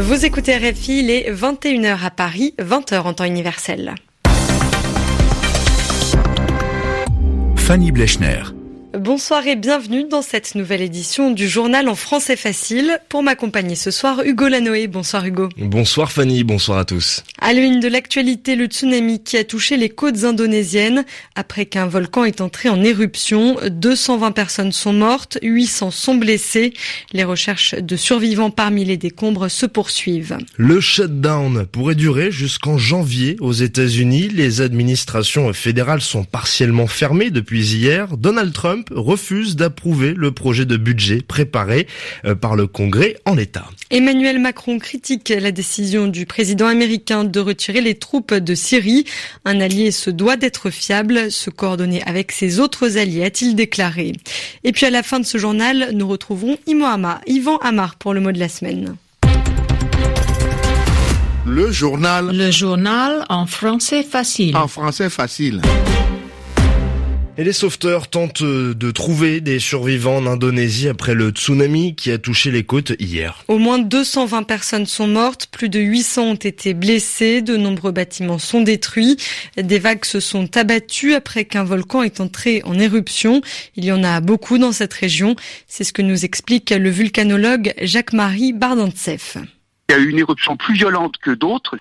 Vous écoutez RFI, il est 21h à Paris, 20h en temps universel. Fanny Blechner. Bonsoir et bienvenue dans cette nouvelle édition du journal en français facile. Pour m'accompagner ce soir, Hugo Lanoé. Bonsoir Hugo. Bonsoir Fanny, bonsoir à tous. À l'une de l'actualité, le tsunami qui a touché les côtes indonésiennes après qu'un volcan est entré en éruption. 220 personnes sont mortes, 800 sont blessées. Les recherches de survivants parmi les décombres se poursuivent. Le shutdown pourrait durer jusqu'en janvier aux États-Unis. Les administrations fédérales sont partiellement fermées depuis hier. Donald Trump refuse d'approuver le projet de budget préparé euh, par le Congrès en l'état. Emmanuel Macron critique la décision du président américain de retirer les troupes de Syrie. Un allié se doit d'être fiable, se coordonner avec ses autres alliés, a-t-il déclaré. Et puis à la fin de ce journal, nous retrouverons Yvan Amar pour le mot de la semaine. Le journal. Le journal en français facile. En français facile. Et les sauveteurs tentent de trouver des survivants en Indonésie après le tsunami qui a touché les côtes hier. Au moins 220 personnes sont mortes, plus de 800 ont été blessées, de nombreux bâtiments sont détruits, des vagues se sont abattues après qu'un volcan est entré en éruption. Il y en a beaucoup dans cette région, c'est ce que nous explique le vulcanologue Jacques-Marie Bardantsev. Il y a eu une éruption plus violente que d'autres,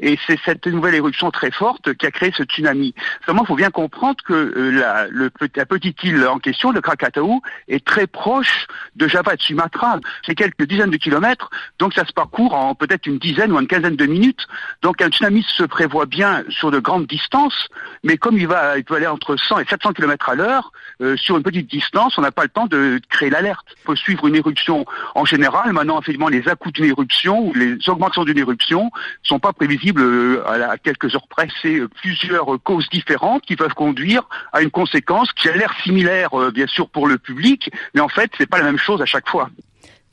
et c'est cette nouvelle éruption très forte qui a créé ce tsunami. Seulement, il faut bien comprendre que euh, la, le, petite île en question, le Krakatau, est très proche de Java et de Sumatra. C'est quelques dizaines de kilomètres, donc ça se parcourt en peut-être une dizaine ou une quinzaine de minutes. Donc un tsunami se prévoit bien sur de grandes distances, mais comme il va, il peut aller entre 100 et 700 kilomètres à l'heure, euh, sur une petite distance, on n'a pas le temps de créer l'alerte. Il faut suivre une éruption en général. Maintenant, effectivement, les à d'une éruption les augmentations d'une éruption ne sont pas prévisibles euh, à, quelques heures près. C'est euh, plusieurs causes différentes qui peuvent conduire à une conséquence qui a l'air similaire, euh, bien sûr, pour le public, mais en fait, c'est pas la même chose à chaque fois.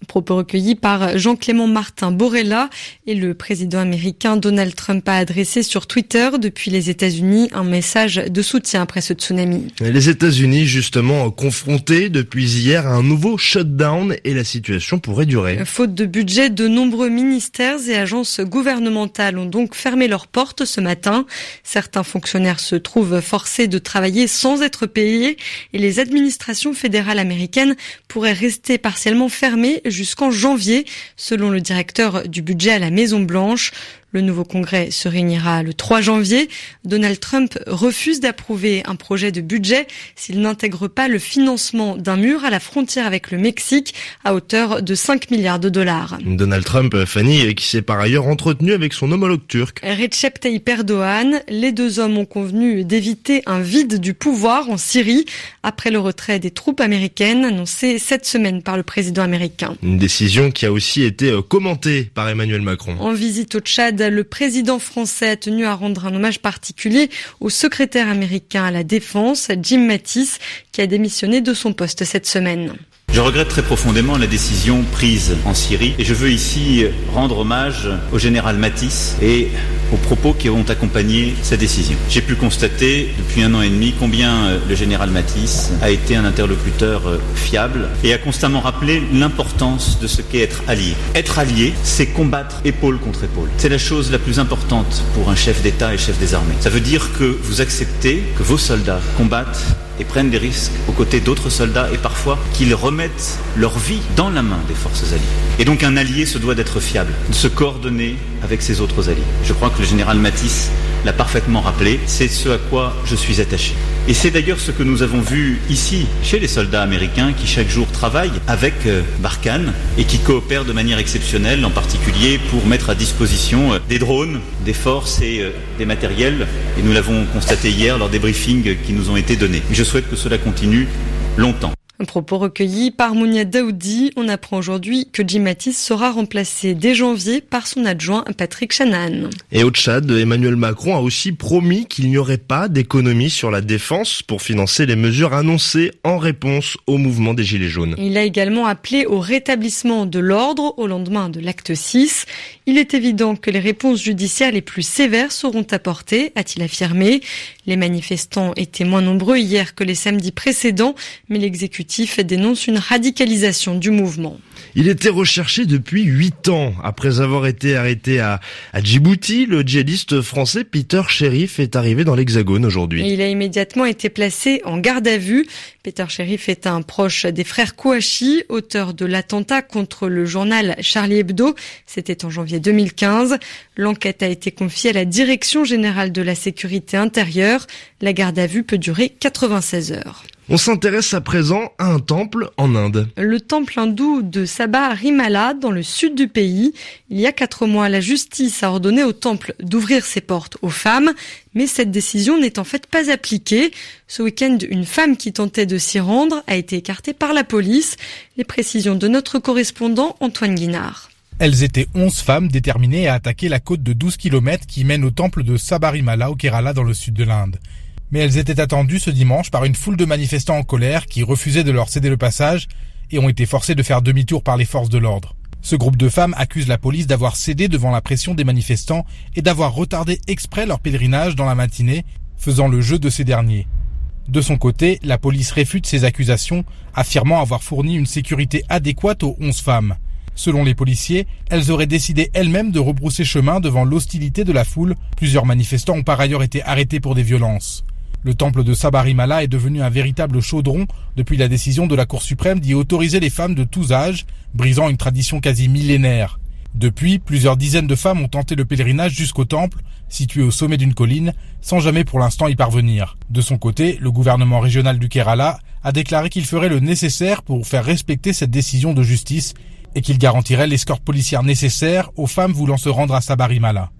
Propos recueillis par Jean-Clément Martin Borella et le président américain Donald Trump a adressé sur Twitter depuis les États-Unis un message de soutien après ce tsunami. Les États-Unis justement confrontés depuis hier à un nouveau shutdown et la situation pourrait durer. Faute de budget, de nombreux ministères et agences gouvernementales ont donc fermé leurs portes ce matin. Certains fonctionnaires se trouvent forcés de travailler sans être payés et les administrations fédérales américaines pourraient rester partiellement fermées jusqu'en janvier, selon le directeur du budget à la Maison Blanche. Le nouveau congrès se réunira le 3 janvier. Donald Trump refuse d'approuver un projet de budget s'il n'intègre pas le financement d'un mur à la frontière avec le Mexique à hauteur de 5 milliards de dollars. Donald Trump, Fanny, qui s'est par ailleurs entretenu avec son homologue turc. Recep Tayyip Erdogan, les deux hommes ont convenu d'éviter un vide du pouvoir en Syrie après le retrait des troupes américaines annoncé cette semaine par le président américain. Une décision qui a aussi été euh, commentée par Emmanuel Macron. En visite au Tchad, le président français a tenu à rendre un hommage particulier au secrétaire américain à la Défense, Jim Mattis, qui a démissionné de son poste cette semaine. Je regrette très profondément la décision prise en Syrie et je veux ici rendre hommage au général Mattis et aux propos qui ont accompagné sa décision. J'ai pu constater depuis un an et demi combien euh, le général Mattis a été un interlocuteur euh, fiable et a constamment rappelé l'importance de ce qu'est être allié. Être allié, c'est combattre épaule contre épaule. C'est la chose la plus importante pour un chef d'État et chef des armées. Ça veut dire que vous acceptez que vos soldats combattent et prennent des risques aux côtés d'autres soldats et parfois qu'ils remettent leur vie dans la main des forces alliées. Et donc un allié se doit d'être fiable, de se coordonner avec ses autres alliés. Je crois que le général Matisse l'a parfaitement rappelé, c'est ce à quoi je suis attaché. Et c'est d'ailleurs ce que nous avons vu ici, chez les soldats américains qui chaque jour travaillent avec euh, Barkhane et qui coopèrent de manière exceptionnelle, en particulier pour mettre à disposition euh, des drones, des forces et euh, des matériels. Et nous l'avons constaté hier lors des briefings qui nous ont été donnés. Je souhaite que cela continue longtemps. Un propos recueilli par Mounia Daoudi. On apprend aujourd'hui que Jim Mattis sera remplacé dès janvier par son adjoint Patrick Shanahan. Et au Tchad, Emmanuel Macron a aussi promis qu'il n'y aurait pas d'économie sur la défense pour financer les mesures annoncées en réponse au mouvement des Gilets jaunes. Il a également appelé au rétablissement de l'ordre au lendemain de l'acte 6. Il est évident que les réponses judiciaires les plus sévères seront apportées, a-t-il affirmé. Les manifestants étaient moins nombreux hier que les samedis précédents, mais l'exécutif dénonce une radicalisation du mouvement. Il était recherché depuis huit ans. Après avoir été arrêté à, à Djibouti, le djihadiste français Peter Sheriff est arrivé dans l'Hexagone aujourd'hui. Il a immédiatement été placé en garde à vue. Peter Sheriff est un proche des frères Kouachi, auteur de l'attentat contre le journal Charlie Hebdo. C'était en janvier 2015. L'enquête a été confiée à la Direction générale de la sécurité intérieure. La garde à vue peut durer 96 heures. On s'intéresse à présent à un temple en Inde. Le temple hindou de Sabarimala, dans le sud du pays. Il y a quatre mois, la justice a ordonné au temple d'ouvrir ses portes aux femmes, mais cette décision n'est en fait pas appliquée. Ce week-end, une femme qui tentait de s'y rendre a été écartée par la police. Les précisions de notre correspondant Antoine Guinard. Elles étaient 11 femmes déterminées à attaquer la côte de 12 km qui mène au temple de Sabarimala au Kerala dans le sud de l'Inde mais elles étaient attendues ce dimanche par une foule de manifestants en colère qui refusaient de leur céder le passage et ont été forcés de faire demi-tour par les forces de l'ordre. Ce groupe de femmes accuse la police d'avoir cédé devant la pression des manifestants et d'avoir retardé exprès leur pèlerinage dans la matinée, faisant le jeu de ces derniers. De son côté, la police réfute ces accusations, affirmant avoir fourni une sécurité adéquate aux onze femmes. Selon les policiers, elles auraient décidé elles-mêmes de rebrousser chemin devant l'hostilité de la foule. Plusieurs manifestants ont par ailleurs été arrêtés pour des violences. Le temple de Sabarimala est devenu un véritable chaudron depuis la décision de la Cour suprême d'y autoriser les femmes de tous âges, brisant une tradition quasi millénaire. Depuis, plusieurs dizaines de femmes ont tenté le pèlerinage jusqu'au temple, situé au sommet d'une colline, sans jamais pour l'instant y parvenir. De son côté, le gouvernement régional du Kerala a déclaré qu'il ferait le nécessaire pour faire respecter cette décision de justice et qu'il garantirait l'escorte policière nécessaire aux femmes voulant se rendre à Sabarimala.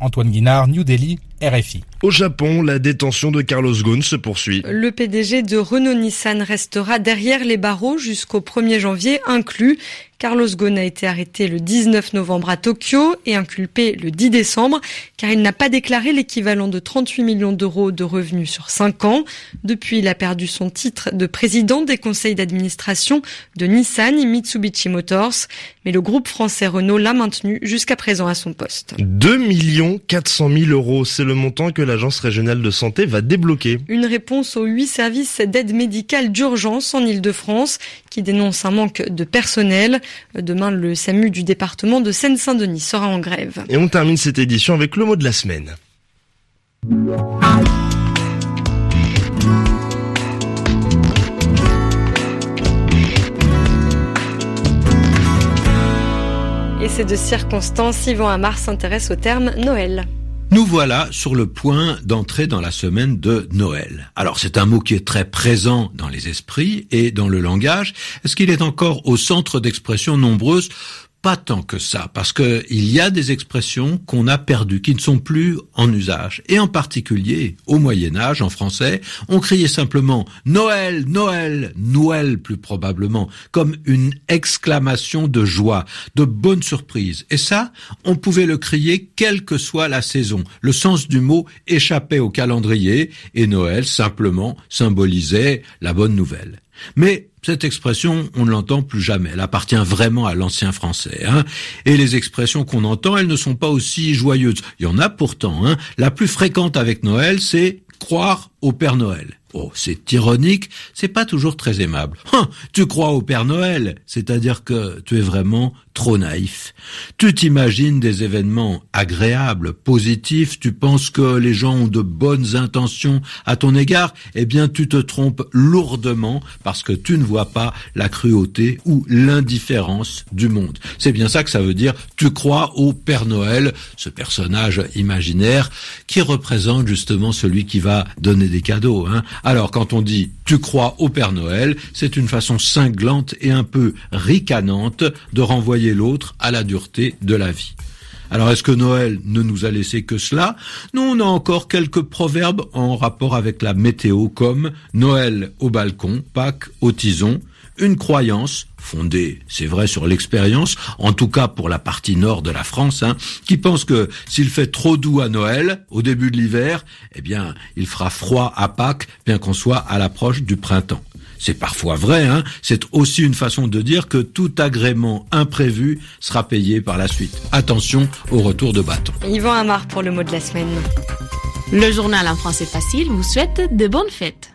Antoine Guinard, New Delhi, RFI. Au Japon, la détention de Carlos Ghosn se poursuit. Le PDG de Renault Nissan restera derrière les barreaux jusqu'au 1er janvier inclus. Carlos Ghosn a été arrêté le 19 novembre à Tokyo et inculpé le 10 décembre car il n'a pas déclaré l'équivalent de 38 millions d'euros de revenus sur 5 ans. Depuis, il a perdu son titre de président des conseils d'administration de Nissan et Mitsubishi Motors, mais le groupe français Renault l'a maintenu jusqu'à présent à son poste. 2 400 000 euros, c'est le montant que l'Agence régionale de santé va débloquer. Une réponse aux huit services d'aide médicale d'urgence en Ile-de-France qui dénonce un manque de personnel. Demain, le SAMU du département de Seine-Saint-Denis sera en grève. Et on termine cette édition avec le mot de la semaine. Et c'est de circonstance, Yvan Amar s'intéresse au terme Noël. Nous voilà sur le point d'entrer dans la semaine de Noël. Alors c'est un mot qui est très présent dans les esprits et dans le langage. Est-ce qu'il est encore au centre d'expressions nombreuses pas tant que ça, parce que il y a des expressions qu'on a perdues, qui ne sont plus en usage. Et en particulier, au Moyen Âge, en français, on criait simplement Noël, Noël, Noël plus probablement, comme une exclamation de joie, de bonne surprise. Et ça, on pouvait le crier quelle que soit la saison. Le sens du mot échappait au calendrier, et Noël simplement symbolisait la bonne nouvelle. Mais cette expression, on ne l'entend plus jamais. Elle appartient vraiment à l'ancien français. Hein. Et les expressions qu'on entend, elles ne sont pas aussi joyeuses. Il y en a pourtant. Hein. La plus fréquente avec Noël, c'est croire au Père Noël. Oh, c'est ironique, c'est pas toujours très aimable. Hein, tu crois au Père Noël, c'est-à-dire que tu es vraiment trop naïf. Tu t'imagines des événements agréables, positifs, tu penses que les gens ont de bonnes intentions à ton égard, eh bien tu te trompes lourdement parce que tu ne vois pas la cruauté ou l'indifférence du monde. C'est bien ça que ça veut dire, tu crois au Père Noël, ce personnage imaginaire qui représente justement celui qui va donner des cadeaux. Hein. Alors quand on dit tu crois au Père Noël, c'est une façon cinglante et un peu ricanante de renvoyer l'autre à la dureté de la vie. Alors est-ce que Noël ne nous a laissé que cela? Non, on a encore quelques proverbes en rapport avec la météo comme Noël au balcon, Pâques au tison, une croyance fondée, c'est vrai, sur l'expérience, en tout cas pour la partie nord de la France, hein, qui pense que s'il fait trop doux à Noël, au début de l'hiver, eh bien, il fera froid à Pâques, bien qu'on soit à l'approche du printemps. C'est parfois vrai, hein c'est aussi une façon de dire que tout agrément imprévu sera payé par la suite. Attention au retour de bâton. Yvan Amar pour le mot de la semaine. Le journal en français facile vous souhaite de bonnes fêtes.